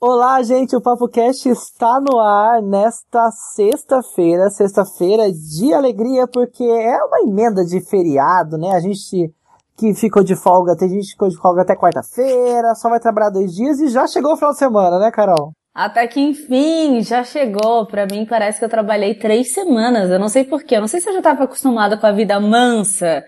Olá, gente, o Papo Cast está no ar nesta sexta-feira, sexta-feira de alegria, porque é uma emenda de feriado, né? A gente que ficou de folga, tem gente que ficou de folga até quarta-feira, só vai trabalhar dois dias e já chegou o final de semana, né, Carol? Até que enfim, já chegou. Para mim parece que eu trabalhei três semanas. Eu não sei porquê. Eu não sei se eu já estava acostumada com a vida mansa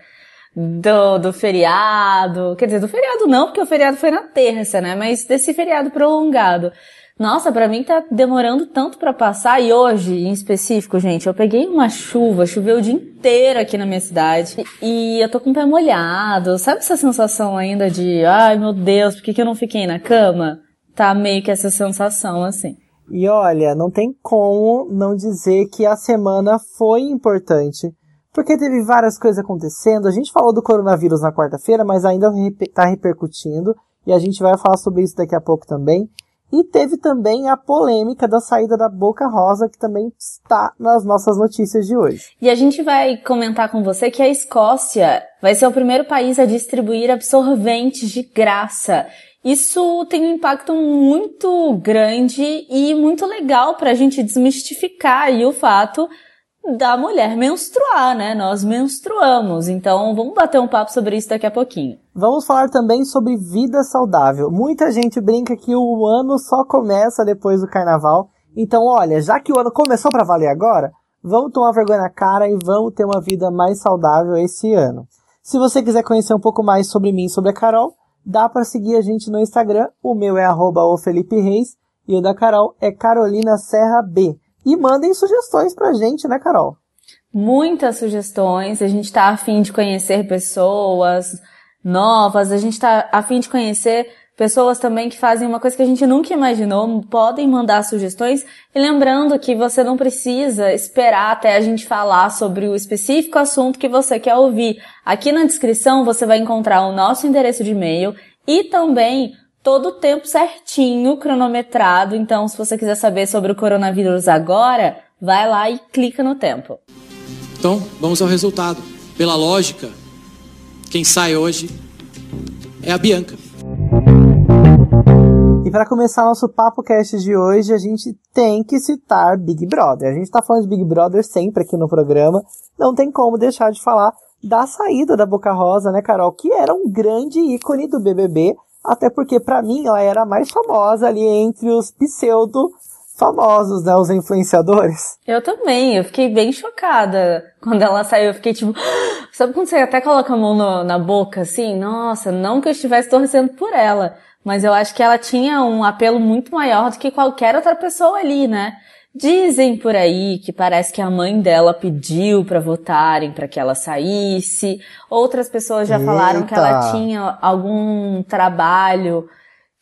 do, do feriado. Quer dizer, do feriado não, porque o feriado foi na terça, né? Mas desse feriado prolongado. Nossa, para mim tá demorando tanto para passar e hoje, em específico, gente, eu peguei uma chuva, choveu o dia inteiro aqui na minha cidade e eu tô com o pé molhado. Sabe essa sensação ainda de, ai meu Deus, por que, que eu não fiquei na cama? Tá meio que essa sensação assim. E olha, não tem como não dizer que a semana foi importante porque teve várias coisas acontecendo. A gente falou do coronavírus na quarta-feira, mas ainda está repercutindo e a gente vai falar sobre isso daqui a pouco também. E teve também a polêmica da saída da Boca Rosa, que também está nas nossas notícias de hoje. E a gente vai comentar com você que a Escócia vai ser o primeiro país a distribuir absorventes de graça. Isso tem um impacto muito grande e muito legal para a gente desmistificar o fato da mulher menstruar, né? Nós menstruamos. Então, vamos bater um papo sobre isso daqui a pouquinho. Vamos falar também sobre vida saudável. Muita gente brinca que o ano só começa depois do carnaval. Então, olha, já que o ano começou para valer agora, vamos tomar vergonha na cara e vamos ter uma vida mais saudável esse ano. Se você quiser conhecer um pouco mais sobre mim e sobre a Carol, dá para seguir a gente no Instagram. O meu é arroba e o da Carol é Carolina Serra B. E mandem sugestões pra gente, né, Carol? Muitas sugestões. A gente tá afim de conhecer pessoas novas, a gente tá afim de conhecer pessoas também que fazem uma coisa que a gente nunca imaginou, podem mandar sugestões. E lembrando que você não precisa esperar até a gente falar sobre o específico assunto que você quer ouvir. Aqui na descrição você vai encontrar o nosso endereço de e-mail e também todo o tempo certinho, cronometrado. Então, se você quiser saber sobre o coronavírus agora, vai lá e clica no tempo. Então, vamos ao resultado. Pela lógica, quem sai hoje é a Bianca. E para começar nosso papo cast de hoje, a gente tem que citar Big Brother. A gente está falando de Big Brother sempre aqui no programa, não tem como deixar de falar da saída da Boca Rosa, né, Carol, que era um grande ícone do BBB, até porque, para mim, ela era a mais famosa ali entre os pseudo famosos, né? Os influenciadores. Eu também, eu fiquei bem chocada quando ela saiu. Eu fiquei tipo, sabe quando você até coloca a mão no, na boca assim? Nossa, não que eu estivesse torcendo por ela, mas eu acho que ela tinha um apelo muito maior do que qualquer outra pessoa ali, né? Dizem por aí que parece que a mãe dela pediu para votarem para que ela saísse. Outras pessoas já Eita. falaram que ela tinha algum trabalho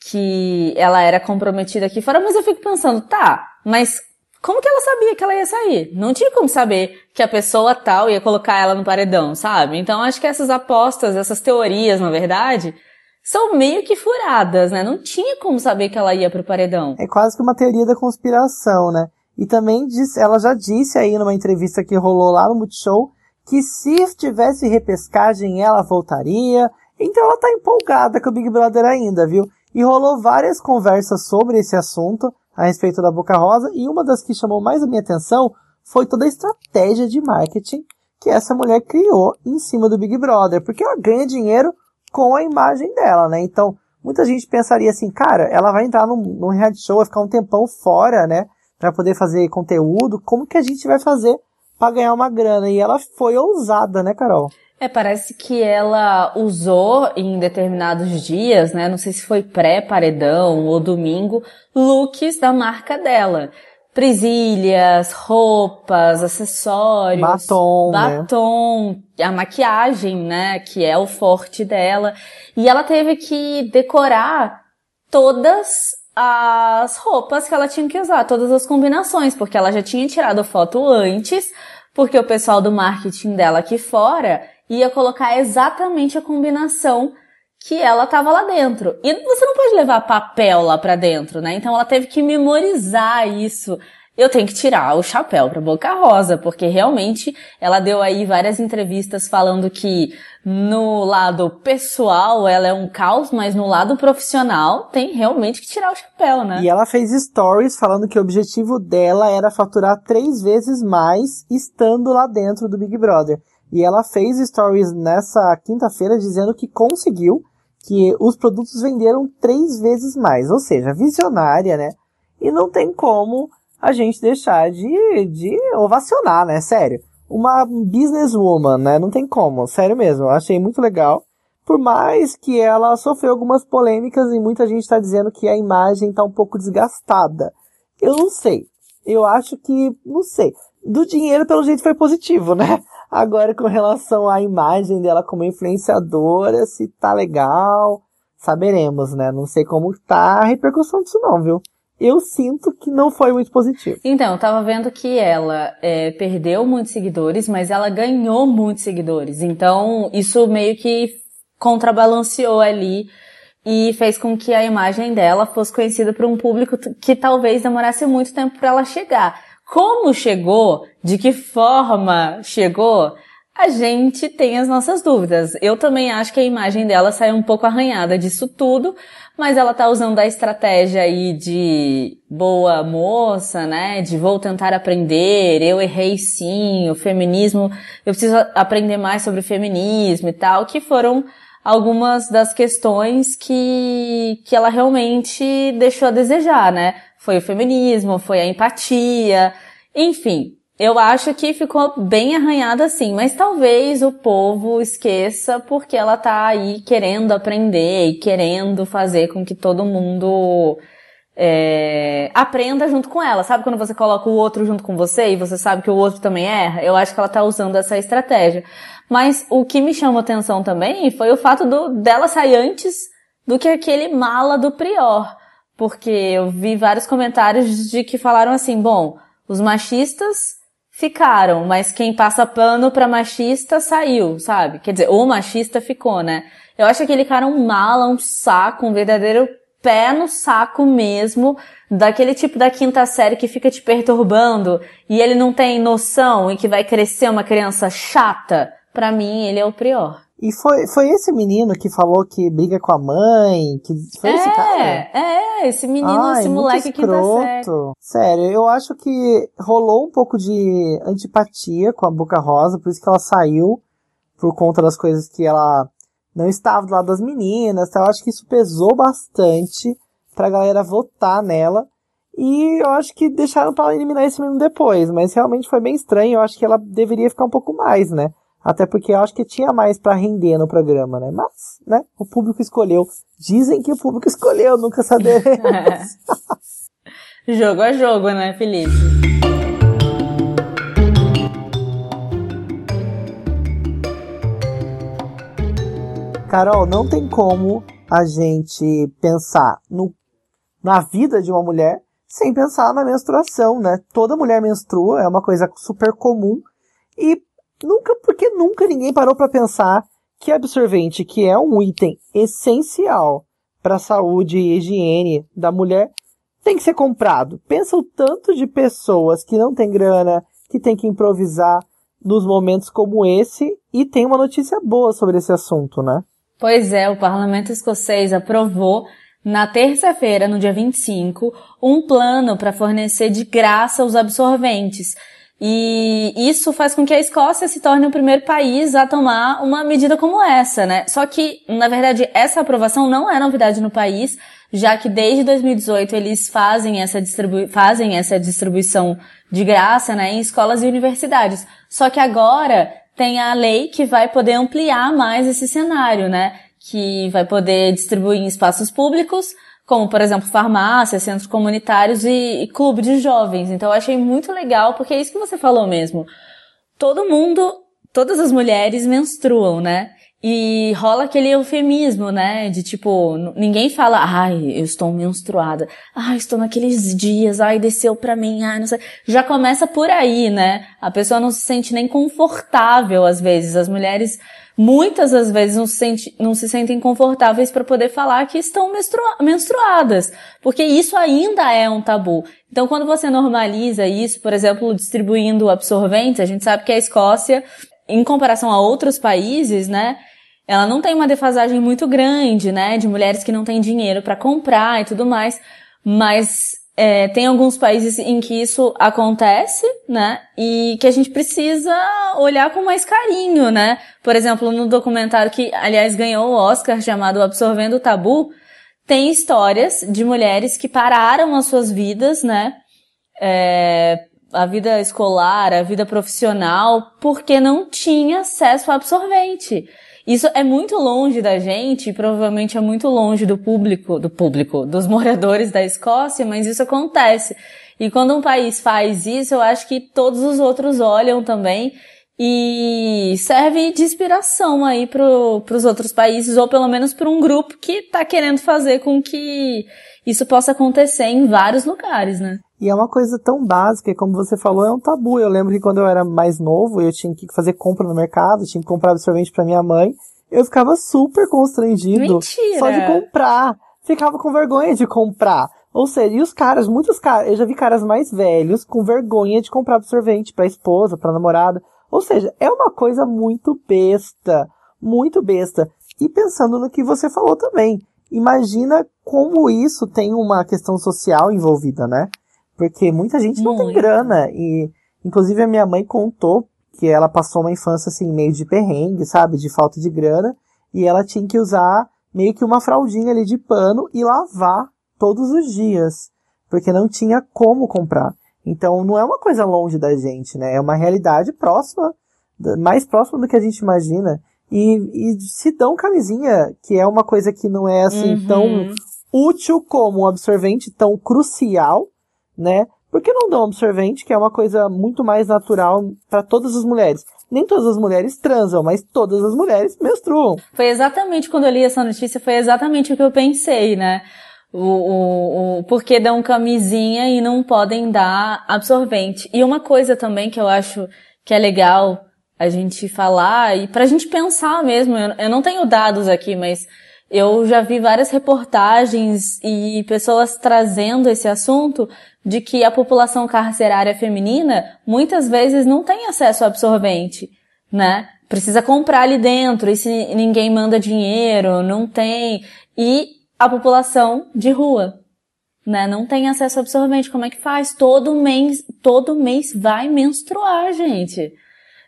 que ela era comprometida aqui fora, mas eu fico pensando, tá, mas como que ela sabia que ela ia sair? Não tinha como saber que a pessoa tal ia colocar ela no paredão, sabe? Então acho que essas apostas, essas teorias, na verdade, são meio que furadas, né? Não tinha como saber que ela ia pro paredão. É quase que uma teoria da conspiração, né? E também disse, ela já disse aí numa entrevista que rolou lá no Multishow que se tivesse repescagem ela voltaria. Então ela tá empolgada com o Big Brother ainda, viu? E rolou várias conversas sobre esse assunto a respeito da Boca Rosa e uma das que chamou mais a minha atenção foi toda a estratégia de marketing que essa mulher criou em cima do Big Brother, porque ela ganha dinheiro com a imagem dela, né? Então, muita gente pensaria assim, cara, ela vai entrar num, num reality show, vai ficar um tempão fora, né? Para poder fazer conteúdo, como que a gente vai fazer para ganhar uma grana? E ela foi ousada, né, Carol? É, parece que ela usou em determinados dias, né? Não sei se foi pré-paredão ou domingo, looks da marca dela. Presilhas, roupas, acessórios. Batom. Né? Batom, né? a maquiagem, né? Que é o forte dela. E ela teve que decorar todas as roupas que ela tinha que usar, todas as combinações, porque ela já tinha tirado foto antes, porque o pessoal do marketing dela aqui fora ia colocar exatamente a combinação que ela tava lá dentro. E você não pode levar papel lá para dentro, né? Então ela teve que memorizar isso. Eu tenho que tirar o chapéu para Boca Rosa, porque realmente ela deu aí várias entrevistas falando que no lado pessoal ela é um caos, mas no lado profissional tem realmente que tirar o chapéu, né? E ela fez stories falando que o objetivo dela era faturar três vezes mais estando lá dentro do Big Brother. E ela fez stories nessa quinta-feira dizendo que conseguiu, que os produtos venderam três vezes mais, ou seja, visionária, né? E não tem como a gente deixar de, de ovacionar, né? Sério. Uma businesswoman, né? Não tem como, sério mesmo. Eu achei muito legal. Por mais que ela sofreu algumas polêmicas e muita gente está dizendo que a imagem está um pouco desgastada. Eu não sei. Eu acho que, não sei. Do dinheiro, pelo jeito, foi positivo, né? Agora, com relação à imagem dela como influenciadora, se tá legal, saberemos, né? Não sei como tá a repercussão disso não, viu? Eu sinto que não foi muito positivo. Então, eu tava vendo que ela é, perdeu muitos seguidores, mas ela ganhou muitos seguidores. Então, isso meio que contrabalanceou ali e fez com que a imagem dela fosse conhecida por um público que talvez demorasse muito tempo para ela chegar. Como chegou? De que forma chegou? A gente tem as nossas dúvidas. Eu também acho que a imagem dela saiu um pouco arranhada disso tudo, mas ela tá usando a estratégia aí de boa moça, né? De vou tentar aprender, eu errei sim, o feminismo, eu preciso aprender mais sobre o feminismo e tal, que foram algumas das questões que, que ela realmente deixou a desejar, né? Foi o feminismo, foi a empatia, enfim, eu acho que ficou bem arranhada assim, mas talvez o povo esqueça porque ela tá aí querendo aprender e querendo fazer com que todo mundo é, aprenda junto com ela. Sabe quando você coloca o outro junto com você e você sabe que o outro também erra? Eu acho que ela tá usando essa estratégia. Mas o que me chamou atenção também foi o fato do, dela sair antes do que aquele mala do Prior. Porque eu vi vários comentários de que falaram assim, bom, os machistas ficaram, mas quem passa pano pra machista saiu, sabe? Quer dizer, o machista ficou, né? Eu acho aquele cara um mala, um saco, um verdadeiro pé no saco mesmo, daquele tipo da quinta série que fica te perturbando e ele não tem noção e que vai crescer uma criança chata. Pra mim, ele é o prior. E foi, foi esse menino que falou que briga com a mãe? Que foi é, esse cara? É, esse menino, Ai, esse moleque que tá sério. Sério, eu acho que rolou um pouco de antipatia com a Boca Rosa, por isso que ela saiu, por conta das coisas que ela não estava do lado das meninas. Então eu acho que isso pesou bastante pra galera votar nela. E eu acho que deixaram para eliminar esse menino depois, mas realmente foi bem estranho. Eu acho que ela deveria ficar um pouco mais, né? Até porque eu acho que tinha mais para render no programa, né? Mas, né? O público escolheu. Dizem que o público escolheu, nunca saberemos. Jogo a jogo, né, Felipe? Carol, não tem como a gente pensar no, na vida de uma mulher sem pensar na menstruação, né? Toda mulher menstrua, é uma coisa super comum. E Nunca, porque nunca ninguém parou para pensar que absorvente, que é um item essencial para a saúde e higiene da mulher, tem que ser comprado. Pensa o tanto de pessoas que não tem grana, que tem que improvisar nos momentos como esse, e tem uma notícia boa sobre esse assunto, né? Pois é, o parlamento escocês aprovou na terça-feira, no dia 25, um plano para fornecer de graça os absorventes e isso faz com que a Escócia se torne o primeiro país a tomar uma medida como essa, né? Só que, na verdade, essa aprovação não é novidade no país, já que desde 2018 eles fazem essa, fazem essa distribuição de graça, né, em escolas e universidades. Só que agora tem a lei que vai poder ampliar mais esse cenário, né? Que vai poder distribuir em espaços públicos, como por exemplo farmácias, centros comunitários e, e clube de jovens. Então eu achei muito legal, porque é isso que você falou mesmo. Todo mundo, todas as mulheres menstruam, né? E rola aquele eufemismo, né? De tipo, ninguém fala, ai, eu estou menstruada. Ai, estou naqueles dias, ai, desceu pra mim, ai, não sei. Já começa por aí, né? A pessoa não se sente nem confortável às vezes. As mulheres, muitas das vezes, não se, não se sentem confortáveis para poder falar que estão menstruadas. Porque isso ainda é um tabu. Então, quando você normaliza isso, por exemplo, distribuindo absorventes, a gente sabe que a Escócia em comparação a outros países, né, ela não tem uma defasagem muito grande, né, de mulheres que não têm dinheiro para comprar e tudo mais, mas é, tem alguns países em que isso acontece, né, e que a gente precisa olhar com mais carinho, né. Por exemplo, no documentário que, aliás, ganhou o Oscar chamado Absorvendo o Tabu, tem histórias de mulheres que pararam as suas vidas, né, é, a vida escolar, a vida profissional, porque não tinha acesso a absorvente. Isso é muito longe da gente, provavelmente é muito longe do público, do público, dos moradores da Escócia, mas isso acontece. E quando um país faz isso, eu acho que todos os outros olham também e serve de inspiração aí para os outros países, ou pelo menos para um grupo que está querendo fazer com que isso possa acontecer em vários lugares, né? E é uma coisa tão básica, como você falou, é um tabu. Eu lembro que quando eu era mais novo, eu tinha que fazer compra no mercado, tinha que comprar absorvente para minha mãe. Eu ficava super constrangido Mentira. só de comprar. Ficava com vergonha de comprar. Ou seja, e os caras, muitos caras, eu já vi caras mais velhos com vergonha de comprar absorvente pra esposa, pra namorada. Ou seja, é uma coisa muito besta. Muito besta. E pensando no que você falou também. Imagina como isso tem uma questão social envolvida, né? Porque muita gente não tem grana. E, inclusive, a minha mãe contou que ela passou uma infância, assim, meio de perrengue, sabe? De falta de grana. E ela tinha que usar meio que uma fraldinha ali de pano e lavar todos os dias. Porque não tinha como comprar. Então, não é uma coisa longe da gente, né? É uma realidade próxima, mais próxima do que a gente imagina. E, e se dão camisinha, que é uma coisa que não é assim uhum. tão útil como um absorvente tão crucial, né? Por que não dão absorvente, que é uma coisa muito mais natural para todas as mulheres? Nem todas as mulheres transam, mas todas as mulheres menstruam. Foi exatamente quando eu li essa notícia, foi exatamente o que eu pensei, né? O, o, o porque dão camisinha e não podem dar absorvente. E uma coisa também que eu acho que é legal a gente falar e pra gente pensar mesmo, eu, eu não tenho dados aqui, mas eu já vi várias reportagens e pessoas trazendo esse assunto de que a população carcerária feminina muitas vezes não tem acesso a absorvente, né? Precisa comprar ali dentro e se ninguém manda dinheiro, não tem. E a população de rua, né? Não tem acesso a absorvente. Como é que faz? Todo mês, todo mês vai menstruar, gente,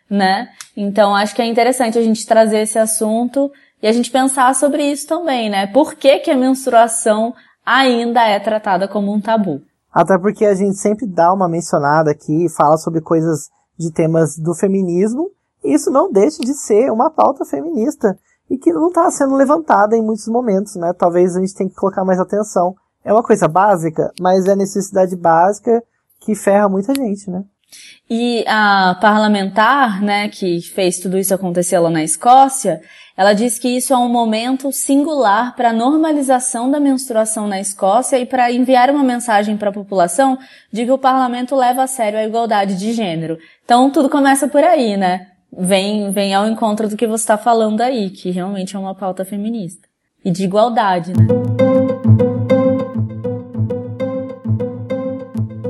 né? Então acho que é interessante a gente trazer esse assunto e a gente pensar sobre isso também, né? Por que, que a menstruação ainda é tratada como um tabu? Até porque a gente sempre dá uma mencionada aqui, fala sobre coisas de temas do feminismo, e isso não deixa de ser uma pauta feminista e que não está sendo levantada em muitos momentos, né? Talvez a gente tenha que colocar mais atenção. É uma coisa básica, mas é necessidade básica que ferra muita gente, né? E a parlamentar, né, que fez tudo isso acontecer lá na Escócia, ela diz que isso é um momento singular para a normalização da menstruação na Escócia e para enviar uma mensagem para a população de que o parlamento leva a sério a igualdade de gênero. Então tudo começa por aí, né? Vem, vem ao encontro do que você está falando aí, que realmente é uma pauta feminista. E de igualdade, né?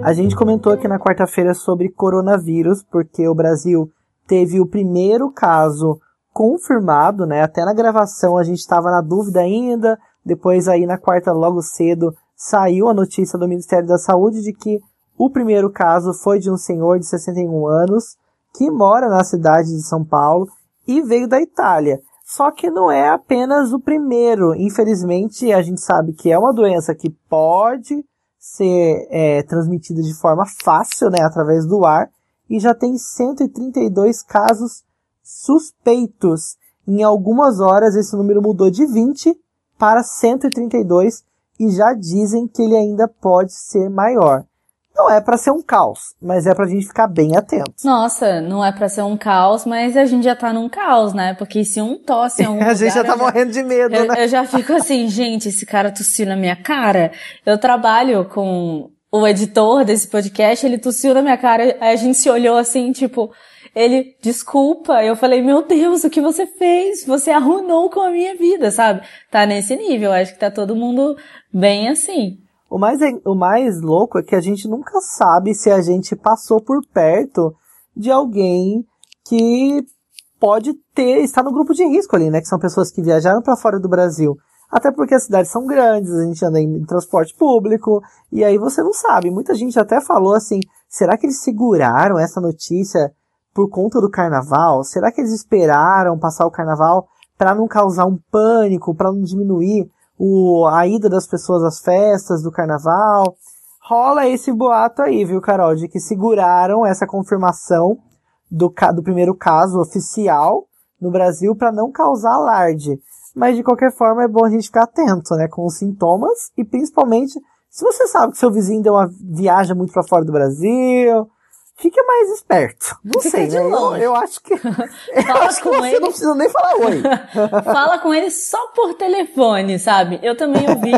A gente comentou aqui na quarta-feira sobre coronavírus, porque o Brasil teve o primeiro caso confirmado, né? Até na gravação a gente estava na dúvida ainda. Depois aí na quarta logo cedo saiu a notícia do Ministério da Saúde de que o primeiro caso foi de um senhor de 61 anos que mora na cidade de São Paulo e veio da Itália. Só que não é apenas o primeiro. Infelizmente, a gente sabe que é uma doença que pode ser é, transmitida de forma fácil, né, através do ar, e já tem 132 casos suspeitos. Em algumas horas esse número mudou de 20 para 132 e já dizem que ele ainda pode ser maior. Não é para ser um caos, mas é pra gente ficar bem atento. Nossa, não é para ser um caos, mas a gente já tá num caos, né? Porque se um tosse em algum A gente lugar, já tá morrendo de medo, eu, né? eu já fico assim, gente, esse cara tossiu na minha cara. Eu trabalho com o editor desse podcast, ele tossiu na minha cara, aí a gente se olhou assim, tipo, ele, desculpa. Eu falei, meu Deus, o que você fez? Você arruinou com a minha vida, sabe? Tá nesse nível, acho que tá todo mundo bem assim. O mais, o mais louco é que a gente nunca sabe se a gente passou por perto de alguém que pode ter, estar no grupo de risco ali, né? Que são pessoas que viajaram para fora do Brasil. Até porque as cidades são grandes, a gente anda em transporte público, e aí você não sabe. Muita gente até falou assim, será que eles seguraram essa notícia por conta do carnaval? Será que eles esperaram passar o carnaval para não causar um pânico, para não diminuir o, a ida das pessoas às festas do carnaval. Rola esse boato aí, viu, Carol, de que seguraram essa confirmação do, do primeiro caso oficial no Brasil para não causar alarde. Mas de qualquer forma é bom a gente ficar atento, né, com os sintomas e principalmente se você sabe que seu vizinho deu uma viagem muito para fora do Brasil, fica mais esperto. Não Fica sei, né? Eu, eu acho que, eu Fala acho que você ele. não precisa nem falar oi. Fala com ele só por telefone, sabe? Eu também ouvi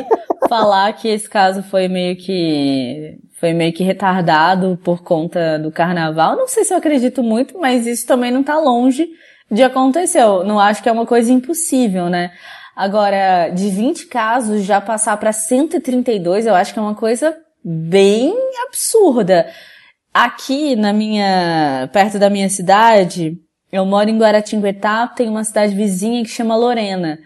falar que esse caso foi meio que foi meio que retardado por conta do carnaval. Não sei se eu acredito muito, mas isso também não tá longe de acontecer. Eu não acho que é uma coisa impossível, né? Agora, de 20 casos já passar para 132, eu acho que é uma coisa bem absurda. Aqui na minha, perto da minha cidade, eu moro em Guaratinguetá, tem uma cidade vizinha que chama Lorena.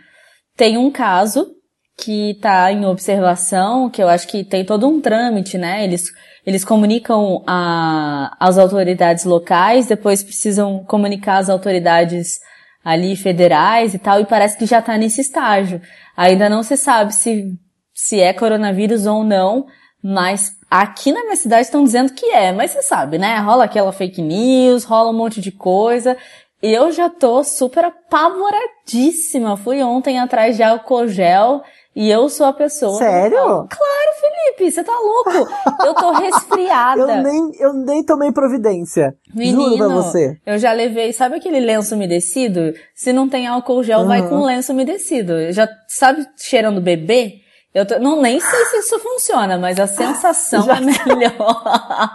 Tem um caso que está em observação, que eu acho que tem todo um trâmite, né? Eles, eles comunicam a, as autoridades locais, depois precisam comunicar às autoridades ali federais e tal, e parece que já está nesse estágio. Ainda não se sabe se, se é coronavírus ou não, mas aqui na minha cidade estão dizendo que é, mas você sabe, né? Rola aquela fake news, rola um monte de coisa. Eu já tô super apavoradíssima. Fui ontem atrás de álcool gel e eu sou a pessoa. Sério? Claro, Felipe, você tá louco. Eu tô resfriada. Eu nem, eu nem tomei providência. Menino, Juro pra você. eu já levei, sabe aquele lenço umedecido? Se não tem álcool gel, vai Uhum. com lenço umedecido. Já sabe cheirando bebê? Eu tô- não nem sei se isso funciona, mas a sensação Já- é melhor.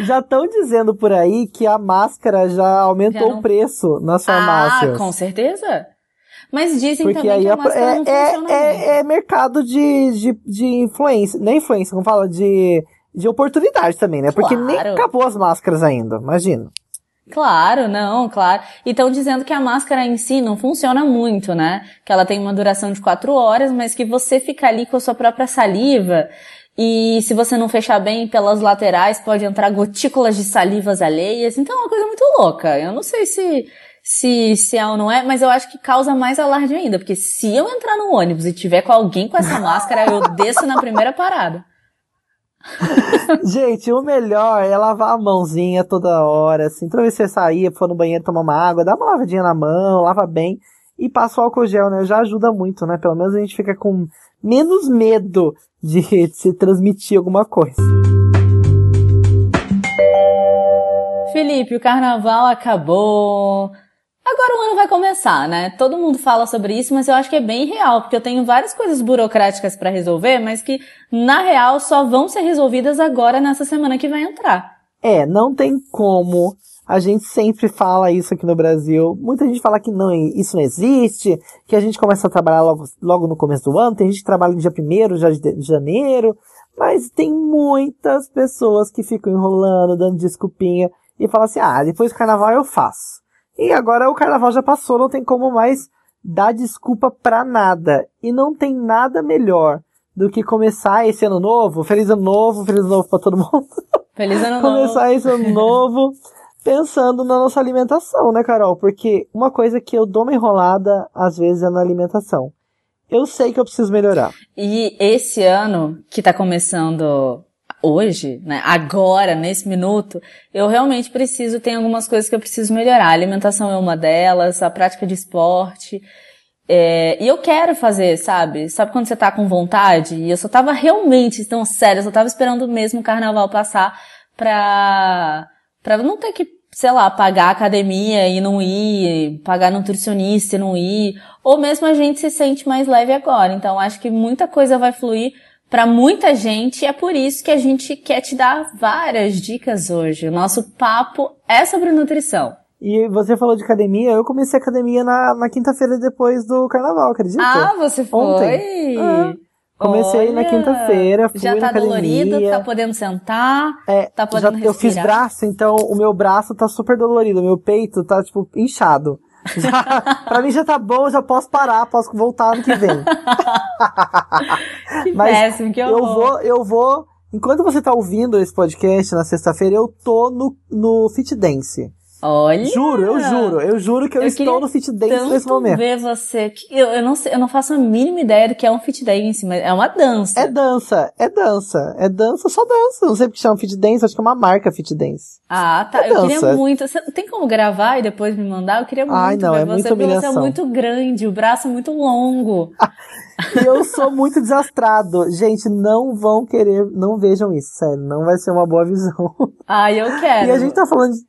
Já estão dizendo por aí que a máscara já aumentou Já não- o preço nas ah, farmácias. com certeza. Mas dizem Porque também aí que a a- máscara é, não funciona bem. é, é, é mercado de, de, de influência. Nem influência, como fala, de, de oportunidade também, né? Porque nem Claro. acabou as máscaras ainda, imagina. Claro, não, claro. E estão dizendo que a máscara em si não funciona muito, né? Que ela tem uma duração de quatro horas, mas que você fica ali com a sua própria saliva. E se você não fechar bem pelas laterais, pode entrar gotículas de salivas alheias. Então é uma coisa muito louca. Eu não sei se, se, se é ou não é, mas eu acho que causa mais alarde ainda. Porque se eu entrar no ônibus e tiver com alguém com essa máscara, eu desço na primeira parada. Gente, o melhor é lavar a mãozinha toda hora, assim. Toda vez que você sair, for no banheiro tomar uma água, dá uma lavadinha na mão, lava bem. E passa o álcool gel, né? Já ajuda muito, né? Pelo menos a gente fica com menos medo de, de se transmitir alguma coisa. Felipe, o carnaval acabou. Agora o ano vai começar, né? Todo mundo fala sobre isso, mas eu acho que é bem real, porque eu tenho várias coisas burocráticas pra resolver, mas que na real só vão ser resolvidas agora nessa semana que vai entrar. É, não tem como. A gente sempre fala isso aqui no Brasil. Muita gente fala que não, isso não existe, que a gente começa a trabalhar logo, logo no começo do ano, tem gente que trabalha no dia primeiro já de de janeiro, mas tem muitas pessoas que ficam enrolando, dando desculpinha e falam assim, ah, depois do carnaval eu faço. E agora o carnaval já passou, não tem como mais dar desculpa pra nada. E não tem nada melhor do que começar esse ano novo, feliz ano novo, feliz ano novo pra todo mundo Feliz ano novo. começar esse ano novo pensando na nossa alimentação, né, Carol? Porque uma coisa que eu dou uma enrolada às vezes é na alimentação. Eu sei que eu preciso melhorar. E esse ano, que tá começando hoje, né, agora, nesse minuto, eu realmente preciso, tem algumas coisas que eu preciso melhorar. A alimentação é uma delas, a prática de esporte. É, e eu quero fazer, sabe? Sabe quando você tá com vontade? E eu só tava realmente, tão sério, eu só tava esperando mesmo o carnaval passar pra, pra não ter que, sei lá, pagar academia e não ir, pagar nutricionista e não ir. Ou mesmo a gente se sente mais leve agora. Então acho que muita coisa vai fluir para muita gente e é por isso que a gente quer te dar várias dicas hoje. O nosso papo é sobre nutrição. E você falou de academia, eu comecei academia na, na quinta-feira depois do carnaval, acredita? Ah, você foi? Ontem. Ah, comecei Olha, na quinta-feira, fui Já tá na academia. dolorido, tá podendo sentar, É, tá podendo já, eu fiz respirar. braço, então o meu braço tá super dolorido, meu peito tá, tipo, inchado. Já, pra mim já tá bom, já posso parar, posso voltar ano que vem. Que Mas péssimo, que eu vou, eu vou, enquanto você tá ouvindo esse podcast na sexta-feira, eu tô no, no Fit Dance. Olha! Juro, eu juro, eu juro que eu, Eu estou no Fit Dance nesse momento. ver você. Eu, eu não sei, eu não faço a mínima ideia do que é um fit dance, mas é uma dança. É dança, é dança, é dança, só dança. Não sei porque chama Fit Dance, acho que é uma marca Fit Dance. Ah, tá. É eu queria muito. Você tem como gravar e depois me mandar? Eu queria muito Ai, não, ver é você, porque você é muito grande, o braço é muito longo. E eu sou muito desastrado. Gente, não vão querer, não vejam isso, sério. Não vai ser uma boa visão. Ai, eu quero. E a gente tá falando de...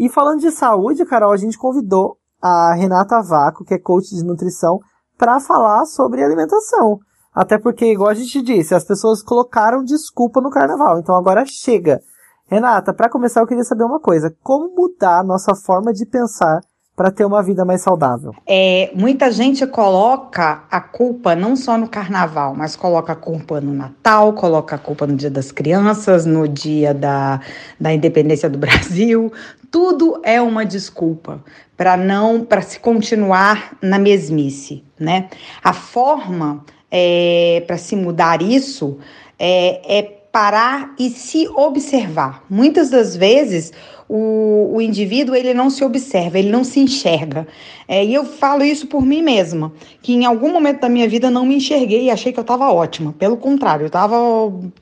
E falando de saúde, Carol, a gente convidou a Renata Vaco, que é coach de nutrição, pra falar sobre alimentação. Até porque, igual a gente disse, as pessoas colocaram desculpa no carnaval. Então agora chega. Renata, pra começar eu queria saber uma coisa. Como mudar a nossa forma de pensar pra ter uma vida mais saudável? É, muita gente coloca a culpa não só no carnaval, mas coloca a culpa no Natal, coloca a culpa no Dia das Crianças, no dia da, da independência do Brasil. Tudo é uma desculpa para não, para se continuar na mesmice, né? A forma é, para se mudar isso é, é parar e se observar. Muitas das vezes o, o indivíduo ele não se observa, ele não se enxerga. É, e eu falo isso por mim mesma, que em algum momento da minha vida não me enxerguei e achei que eu estava ótima. Pelo contrário, eu estava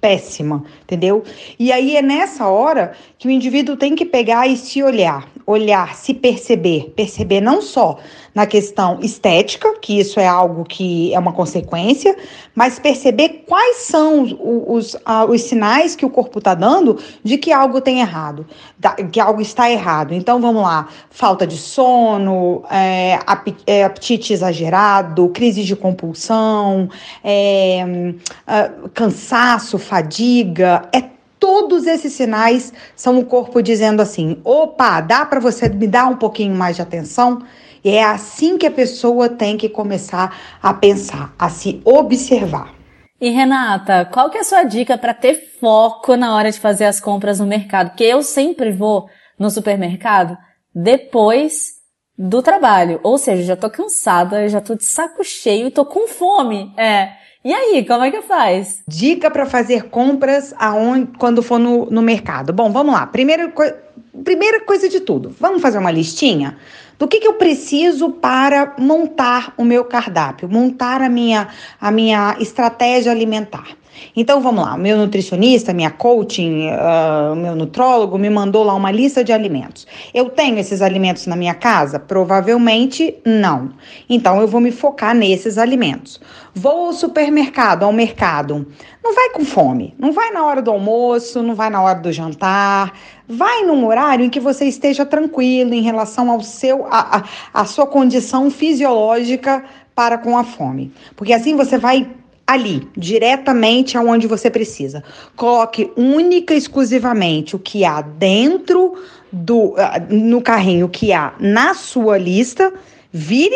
péssima, entendeu? E aí é nessa hora que o indivíduo tem que pegar e se olhar, olhar, se perceber, perceber não só na questão estética, que isso é algo que é uma consequência, mas perceber quais são os, os, ah, os sinais que o corpo está dando de que algo tem errado, que algo está errado. Então vamos lá: falta de sono, é, é, apetite exagerado, crise de compulsão, é, ah, cansaço, fadiga, é Todos esses sinais são o corpo dizendo assim: opa, dá para você me dar um pouquinho mais de atenção? E é assim que a pessoa tem que começar a pensar, a se observar. E Renata, qual que é a sua dica para ter foco na hora de fazer as compras no mercado? Porque eu sempre vou no supermercado depois do trabalho. Ou seja, já tô cansada, já tô de saco cheio tô com fome. É. E aí, como é que faz? Dica para fazer compras aonde, quando for no, no mercado. Bom, vamos lá. Primeira, primeira coisa de tudo, vamos fazer uma listinha do que, que eu preciso para montar o meu cardápio, montar a minha, a minha estratégia alimentar. Então vamos lá, meu nutricionista, minha coaching, o meu nutrólogo me mandou lá uma lista de alimentos. Eu tenho esses alimentos na minha casa? Provavelmente não. Então eu vou me focar nesses alimentos. Vou ao supermercado, ao mercado. Não vai com fome, não vai na hora do almoço, não vai na hora do jantar. Vai num horário em que você esteja tranquilo em relação ao seu, a, a, a sua condição fisiológica para com a fome. Porque assim você vai ali, diretamente aonde você precisa. Coloque única e exclusivamente o que há dentro do ah, no carrinho, que há na sua lista, vire,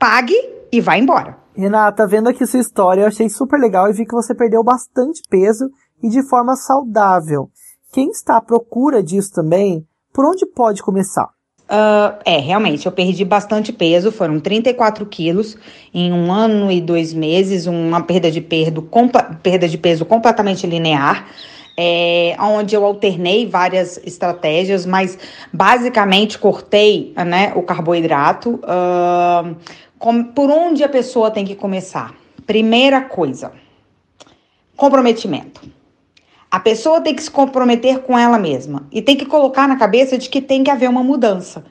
pague e vá embora. Renata, vendo aqui sua história, eu achei super legal e vi que você perdeu bastante peso e de forma saudável. Quem está à procura disso também, por onde pode começar? Ah, é, realmente, eu perdi bastante peso, foram 34 quilos em um ano e dois meses, uma perda de, perdo, perda de peso completamente linear, é, onde eu alternei várias estratégias, mas basicamente cortei né, o carboidrato. ah, com- por onde a pessoa tem que começar? Primeira coisa, comprometimento. A pessoa tem que se comprometer com ela mesma e tem que colocar na cabeça de que tem que haver uma mudança.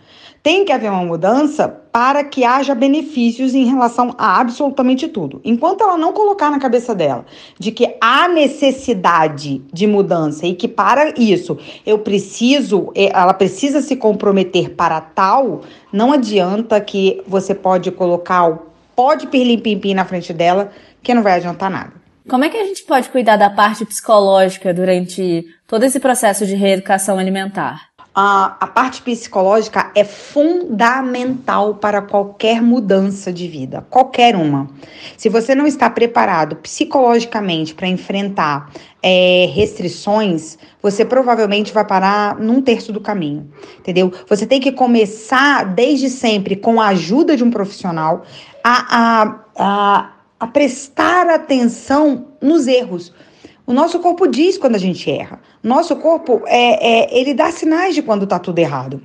Tem que haver uma mudança para que haja benefícios em relação a absolutamente tudo. Enquanto ela não colocar na cabeça dela de que há necessidade de mudança e que para isso eu preciso, ela precisa se comprometer para tal, não adianta que você pode colocar o pode pirlim-pim-pim na frente dela, que não vai adiantar nada. Como é que a gente pode cuidar da parte psicológica durante todo esse processo de reeducação alimentar? a, a parte psicológica é fundamental para qualquer mudança de vida, qualquer uma. Se você não está preparado psicologicamente para enfrentar é, restrições, você provavelmente vai parar num terço do caminho, entendeu? Você tem que começar desde sempre com a ajuda de um profissional a, a, a, a prestar atenção nos erros. O nosso corpo diz quando a gente erra. Nosso corpo é, é ele dá sinais de quando tá tudo errado.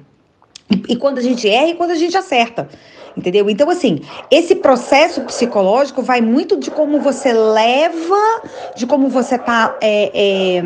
E, e quando a gente erra e quando a gente acerta. Entendeu? Então, assim, esse processo psicológico vai muito de como você leva, de como você tá. É, é,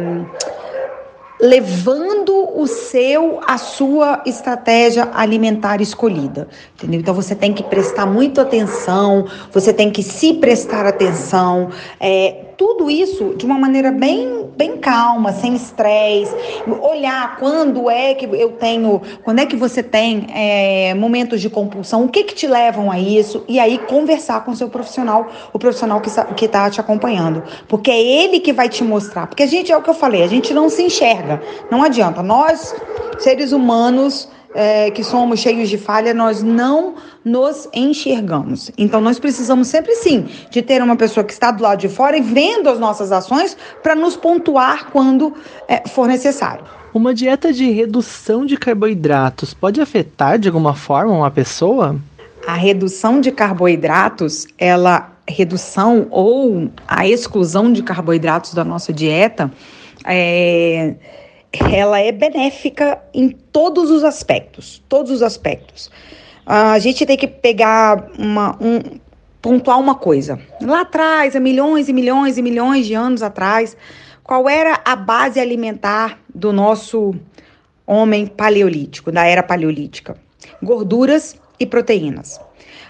levando o seu, a sua estratégia alimentar escolhida, entendeu? Então você tem que prestar muito atenção, você tem que se prestar atenção, é, tudo isso de uma maneira bem, bem calma, sem estresse, olhar quando é que eu tenho, quando é que você tem é, momentos de compulsão, o que que te levam a isso, e aí conversar com o seu profissional, o profissional que, que tá te acompanhando, porque é ele que vai te mostrar, porque a gente, é o que eu falei, a gente não se enxerga, não adianta, nós, seres humanos, é, que somos cheios de falha, nós não nos enxergamos. Então, nós precisamos sempre sim de ter uma pessoa que está do lado de fora e vendo as nossas ações para nos pontuar quando é, for necessário. Uma dieta de redução de carboidratos pode afetar de alguma forma uma pessoa? A redução de carboidratos, ela redução ou a exclusão de carboidratos da nossa dieta, é, ela é benéfica em todos os aspectos, todos os aspectos. A gente tem que pegar uma, um, pontuar uma coisa. Lá atrás, há milhões e milhões e milhões de anos atrás, qual era a base alimentar do nosso homem paleolítico, da era paleolítica? Gorduras e proteínas.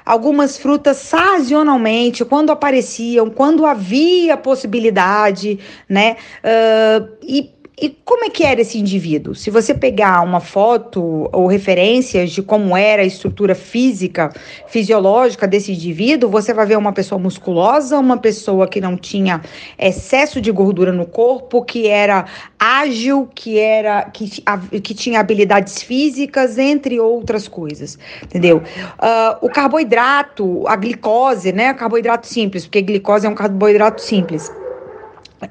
Algumas frutas sazonalmente, quando apareciam, quando havia possibilidade, né? Uh, e e como é que era esse indivíduo? Se você pegar uma foto ou referências de como era a estrutura física, fisiológica desse indivíduo, você vai ver uma pessoa musculosa, uma pessoa que não tinha excesso de gordura no corpo, que era ágil, que era que, que tinha habilidades físicas, entre outras coisas, entendeu? Uh, o carboidrato, a glicose, né? Carboidrato simples, porque glicose é um carboidrato simples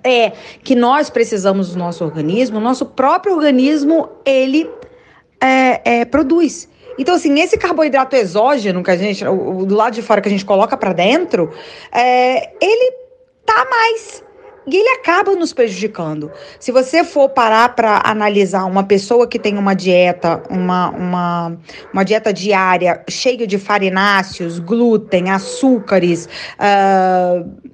é que nós precisamos do nosso organismo, o nosso próprio organismo, ele é, é, produz. Então, assim, esse carboidrato exógeno que a gente, o, do lado de fora que a gente coloca para dentro, é, ele tá mais e ele acaba nos prejudicando. Se você for parar para analisar uma pessoa que tem uma dieta, uma, uma, uma dieta diária cheia de farináceos, glúten, açúcares, uh,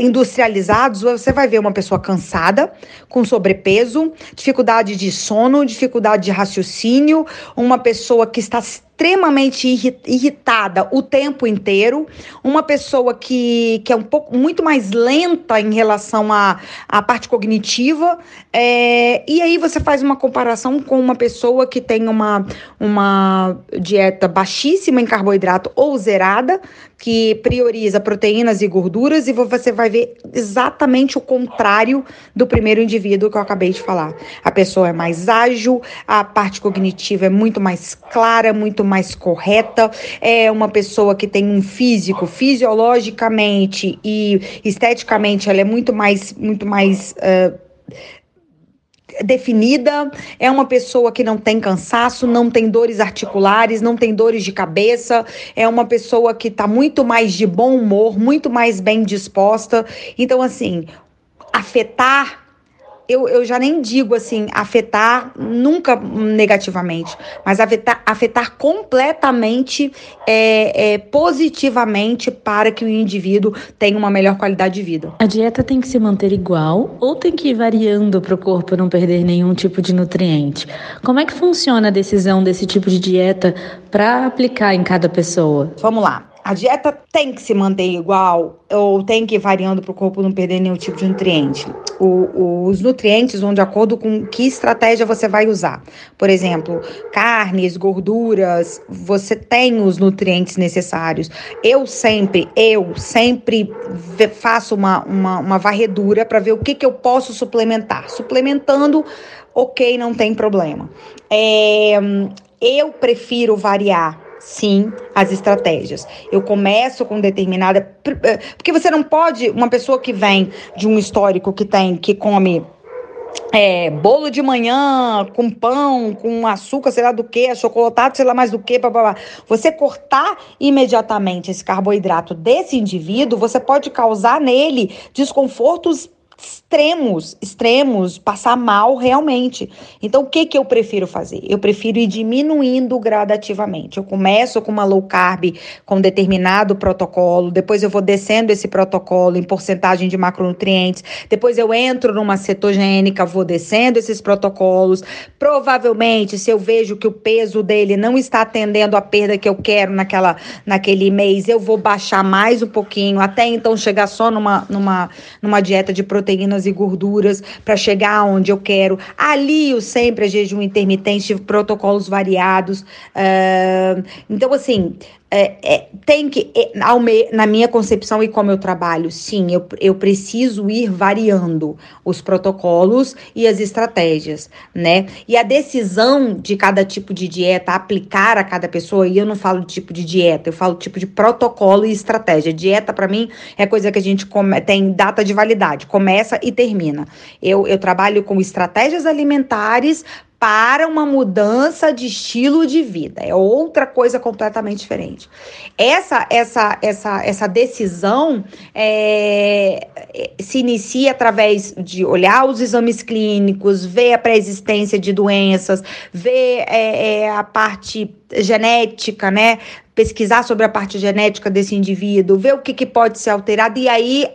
industrializados, você vai ver uma pessoa cansada, com sobrepeso, dificuldade de sono, dificuldade de raciocínio, uma pessoa que está extremamente irritada o tempo inteiro, uma pessoa que, que é um pouco muito mais lenta em relação à, à parte cognitiva, é, e aí você faz uma comparação com uma pessoa que tem uma, uma dieta baixíssima em carboidrato ou zerada, que prioriza proteínas e gorduras, e você vai ver exatamente o contrário do primeiro indivíduo que eu acabei de falar. A pessoa é mais ágil, a parte cognitiva é muito mais clara, muito mais correta, é uma pessoa que tem um físico, fisiologicamente e esteticamente, ela é muito mais, muito mais. Uh, definida, é uma pessoa que não tem cansaço, não tem dores articulares, não tem dores de cabeça, é uma pessoa que está muito mais de bom humor, muito mais bem disposta. Então, assim, afetar eu, eu já nem digo assim, afetar nunca negativamente, mas afetar, afetar completamente é, é, positivamente para que o indivíduo tenha uma melhor qualidade de vida. A dieta tem que se manter igual ou tem que ir variando para o corpo não perder nenhum tipo de nutriente? Como é que funciona a decisão desse tipo de dieta para aplicar em cada pessoa? Vamos lá a dieta tem que se manter igual ou tem que ir variando para o corpo não perder nenhum tipo de nutriente. O, os nutrientes vão de acordo com que estratégia você vai usar. Por exemplo, carnes, gorduras, você tem os nutrientes necessários. Eu sempre, eu sempre faço uma, uma, uma varredura para ver o que, que eu posso suplementar. Suplementando, ok, não tem problema. É, eu prefiro variar sim as estratégias. Eu começo com determinada. Eh, porque você não pode, uma pessoa que vem de um histórico que tem, que come é, bolo de manhã com pão, com açúcar, sei lá do que, chocolatado, sei lá mais do que, você cortar imediatamente esse carboidrato desse indivíduo, você pode causar nele desconfortos extremos, extremos, passar mal realmente. Então, o que que eu prefiro fazer? Eu prefiro ir diminuindo gradativamente. Eu começo com uma low carb com determinado protocolo, depois eu vou descendo esse protocolo em porcentagem de macronutrientes, depois eu entro numa cetogênica, vou descendo esses protocolos. Provavelmente, se eu vejo que o peso dele não está atendendo a perda que eu quero naquela, naquele mês, eu vou baixar mais um pouquinho, até então chegar só numa, numa, numa dieta de proteína proteínas e gorduras para chegar onde eu quero. Alio sempre a jejum intermitente, protocolos variados. Uh, então, assim, é, é, tem que, é, na minha concepção e como eu trabalho, sim, eu, eu preciso ir variando os protocolos e as estratégias, né? E a decisão de cada tipo de dieta aplicar a cada pessoa, e eu não falo tipo de dieta, eu falo tipo de protocolo e estratégia. Dieta, para mim, é coisa que a gente come, tem data de validade, começa e termina. Eu, eu trabalho com estratégias alimentares para uma mudança de estilo de vida. É outra coisa completamente diferente. Essa essa essa essa decisão é, se inicia através de olhar os exames clínicos, ver a pré-existência de doenças, ver é, é, a parte genética, né? pesquisar sobre a parte genética desse indivíduo, ver o que, que pode ser alterado, e aí,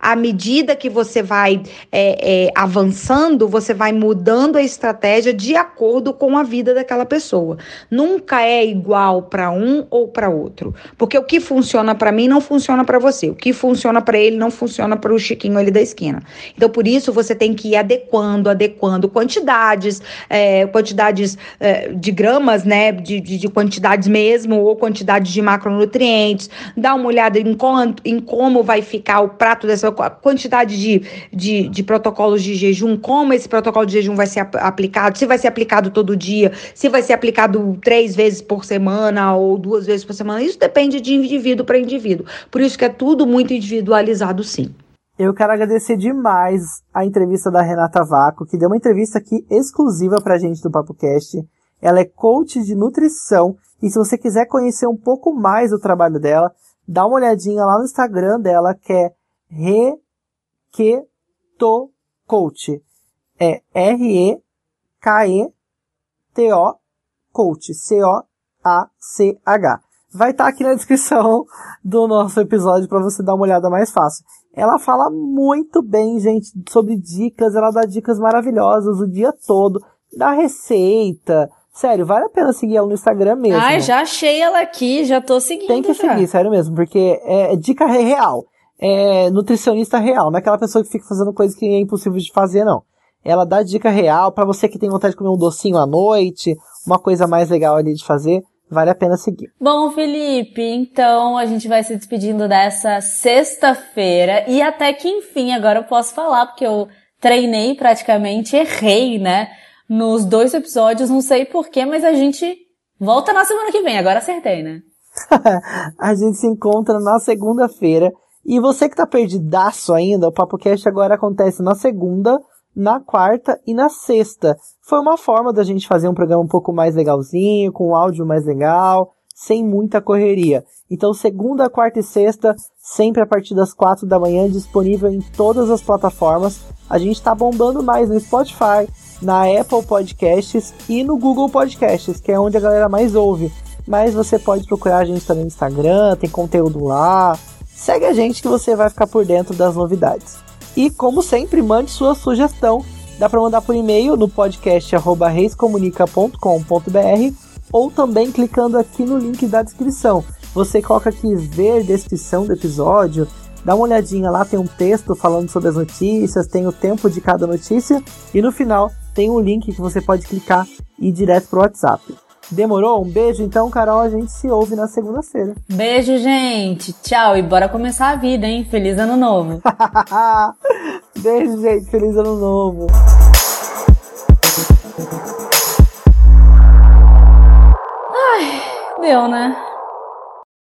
à medida que você vai é, é, avançando, você vai mudando a estratégia de acordo com a vida daquela pessoa. Nunca é igual para um ou para outro, porque o que funciona para mim não funciona para você, o que funciona para ele não funciona para o Chiquinho ali da esquina. Então, por isso, você tem que ir adequando, adequando quantidades, é, quantidades é, de gramas, né, de, de, de quantidades mesmo, ou quantidade de macronutrientes, dá uma olhada em, quanto, em como vai ficar o prato dessa quantidade de, de, de protocolos de jejum, como esse protocolo de jejum vai ser aplicado, se vai ser aplicado todo dia, se vai ser aplicado três vezes por semana ou duas vezes por semana. Isso depende de indivíduo para indivíduo. Por isso que é tudo muito individualizado, sim. Eu quero agradecer demais a entrevista da Renata Vaco, que deu uma entrevista aqui exclusiva pra gente do PapoCast. Ela é coach de nutrição e se você quiser conhecer um pouco mais do trabalho dela, dá uma olhadinha lá no Instagram dela, que é Requeto Coach. É R-E-K-E-T-O Coach. C-O-A-C-H. Vai estar tá aqui na descrição do nosso episódio para você dar uma olhada mais fácil. Ela fala muito bem, gente, sobre dicas. Ela dá dicas maravilhosas o dia todo. Dá receita, Sério, vale a pena seguir ela no Instagram mesmo. Ai, já achei ela aqui, já tô seguindo. Tem que já. seguir, sério mesmo, porque é, é dica real. É nutricionista real, não é aquela pessoa que fica fazendo coisas que é impossível de fazer, não. Ela dá dica real para você que tem vontade de comer um docinho à noite, uma coisa mais legal ali de fazer, vale a pena seguir. Bom, Felipe, então a gente vai se despedindo dessa sexta-feira e até que enfim agora eu posso falar, porque eu treinei praticamente, errei, né? Nos dois episódios, não sei porquê, mas a gente volta na semana que vem, agora acertei, né? a gente se encontra na segunda-feira. E você que tá perdidaço ainda, o PapoCast agora acontece na segunda, na quarta e na sexta. Foi uma forma da gente fazer um programa um pouco mais legalzinho, com um áudio mais legal, sem muita correria. Então, segunda, quarta e sexta, sempre a partir das quatro da manhã, disponível em todas as plataformas. A gente está bombando mais no Spotify, na Apple Podcasts e no Google Podcasts, que é onde a galera mais ouve. Mas você pode procurar a gente também no Instagram, tem conteúdo lá. Segue a gente que você vai ficar por dentro das novidades. E como sempre, mande sua sugestão. Dá para mandar por e-mail no podcast reiscomunica.com.br ou também clicando aqui no link da descrição. Você coloca aqui ver descrição do episódio, dá uma olhadinha lá, tem um texto falando sobre as notícias, tem o tempo de cada notícia e no final tem um link que você pode clicar e ir direto pro WhatsApp. Demorou? Um beijo então, Carol. A gente se ouve na segunda-feira. Beijo, gente. Tchau e bora começar a vida, hein? Feliz ano novo. beijo, gente. Feliz ano novo. Ai, deu, né?